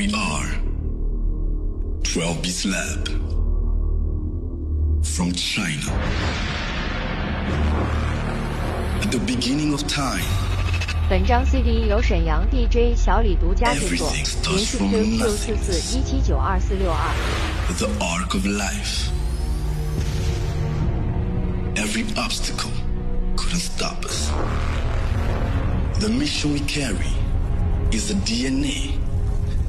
We are 12 Beats Lab from China. At the beginning of time, 本张 CD 由沈阳 DJ 小李独家制作， Everything starts 联系 from QQ nothing. 四四一七九二四六二。 the arc of life. Every obstacle couldn't stop us. The mission we carry is the DNA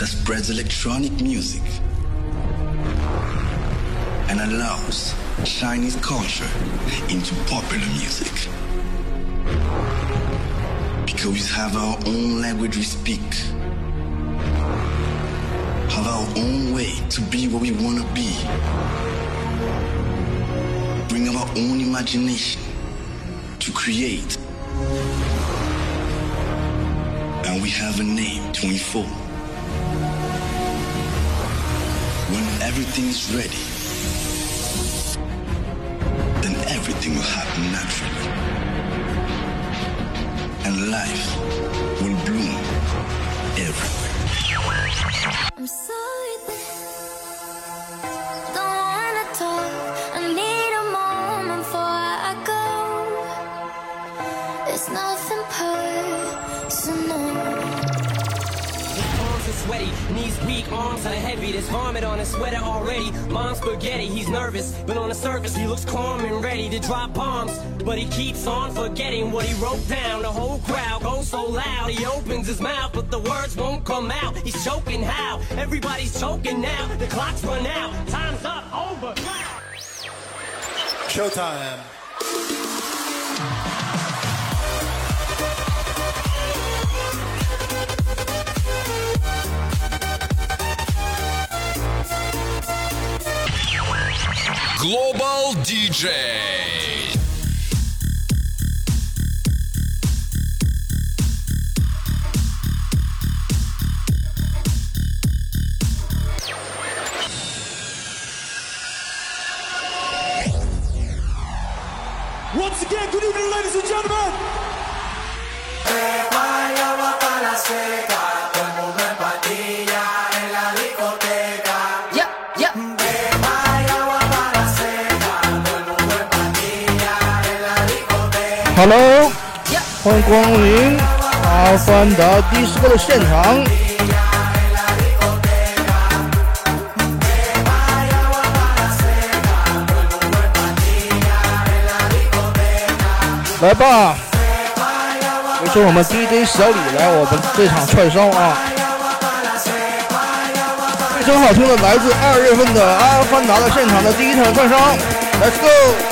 that spreads electronic music and allows Chinese culture into popular music. Because we have our own language we speak have our own way to be what we want to be. Bring our own imagination to create. And we have a name, 24. When everything is ready, then everything will happen naturally. And life will bloom everywhere. Heavy. There's vomit on his sweater already. Mom's spaghetti, he's nervous, but on the surface he looks calm and ready to drop bombs. But he keeps on forgetting what he wrote down. The whole crowd goes so loud, he opens his mouth, but the words won't come out. He's choking how? Everybody's choking now. The clock's run out, time's up, over. Showtime. Global DJ. Once again, good evening, ladies and gentlemen. Hello，欢迎光临阿凡达迪斯科的现场。来吧，有请我们 DJ 小李来我们这场串烧啊！非常好听的，来自二月份的阿凡达的现场的第一场串烧，Let's go！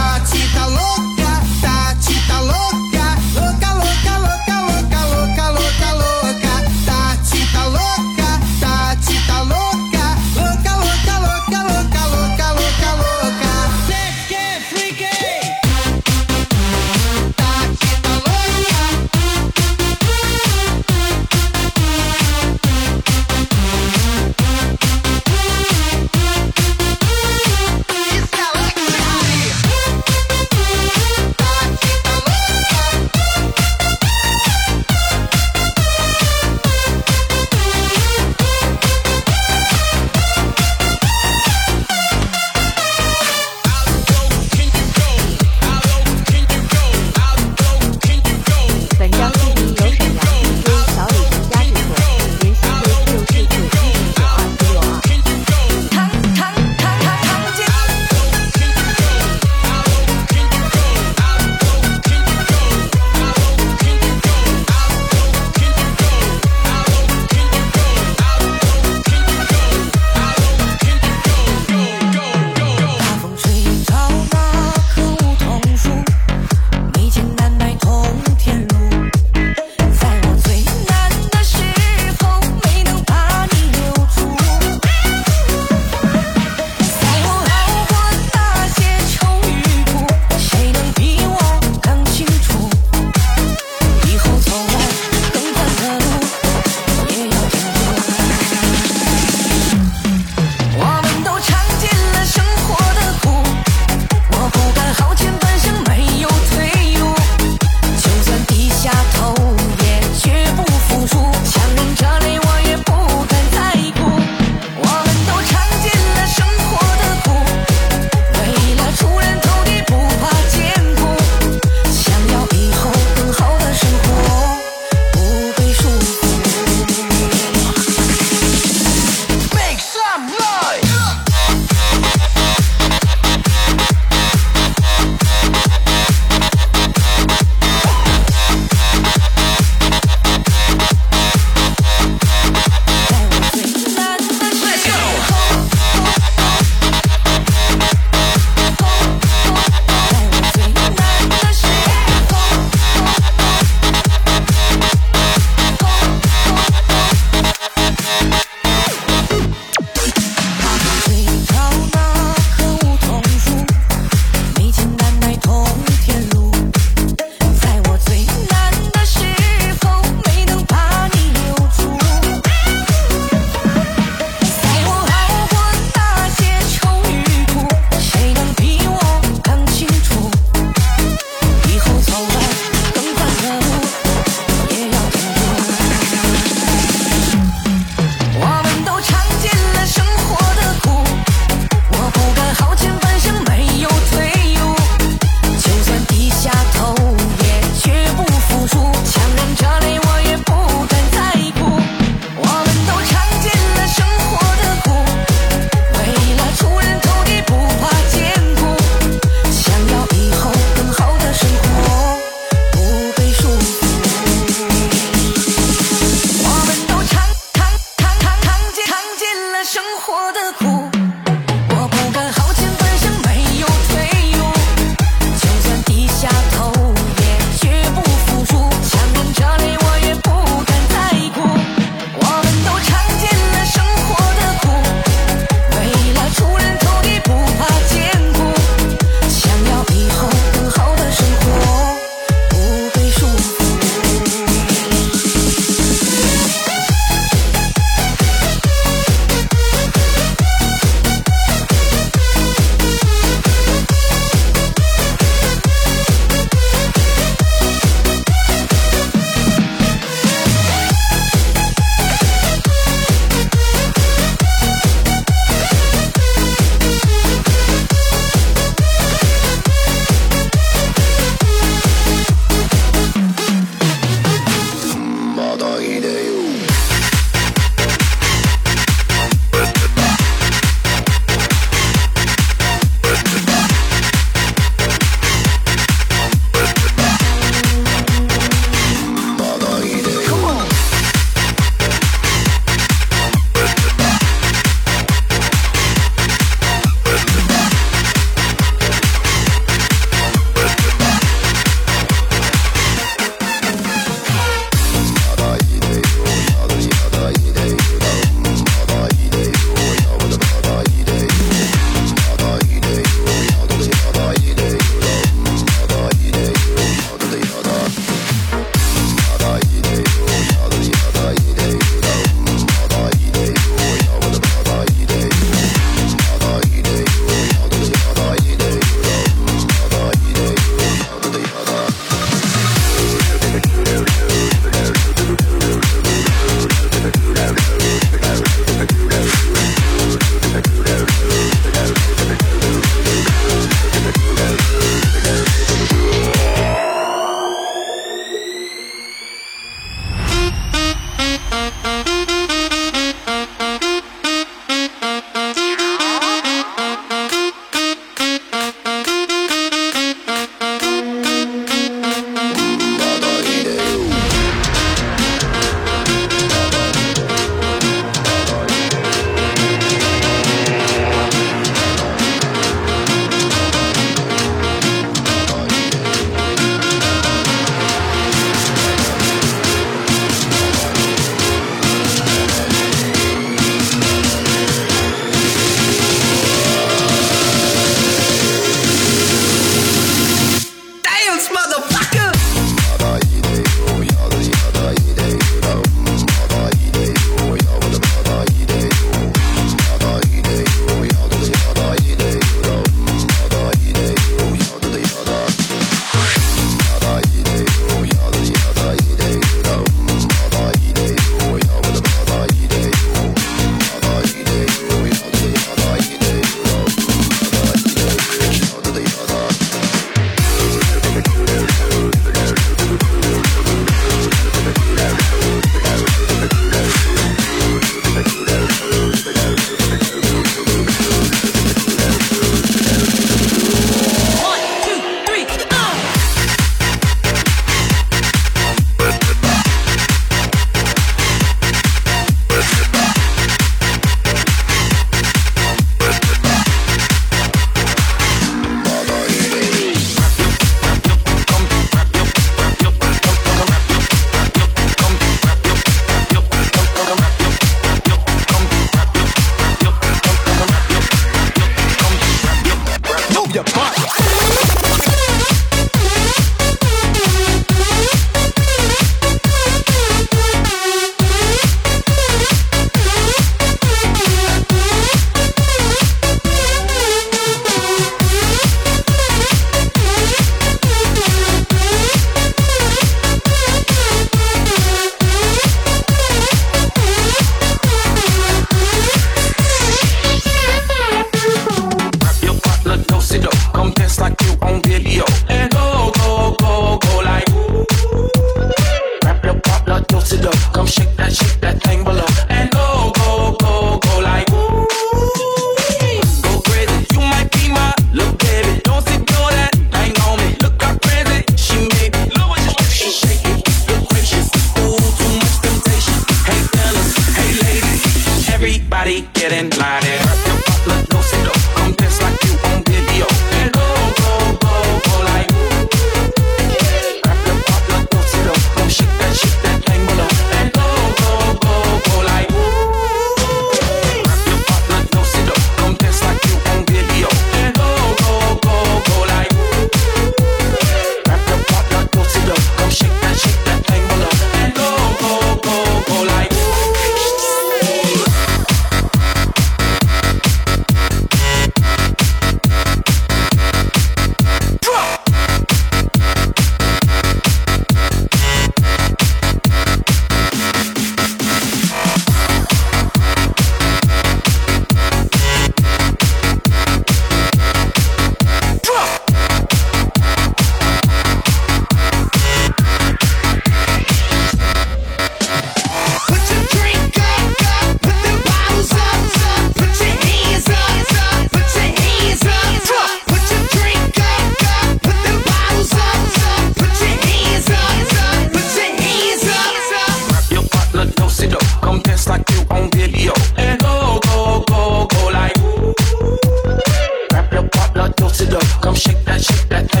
Come shake that, shake that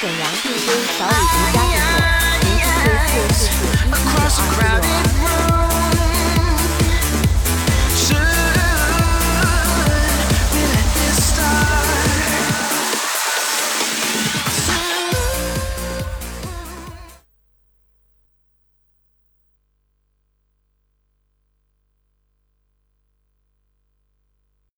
沈阳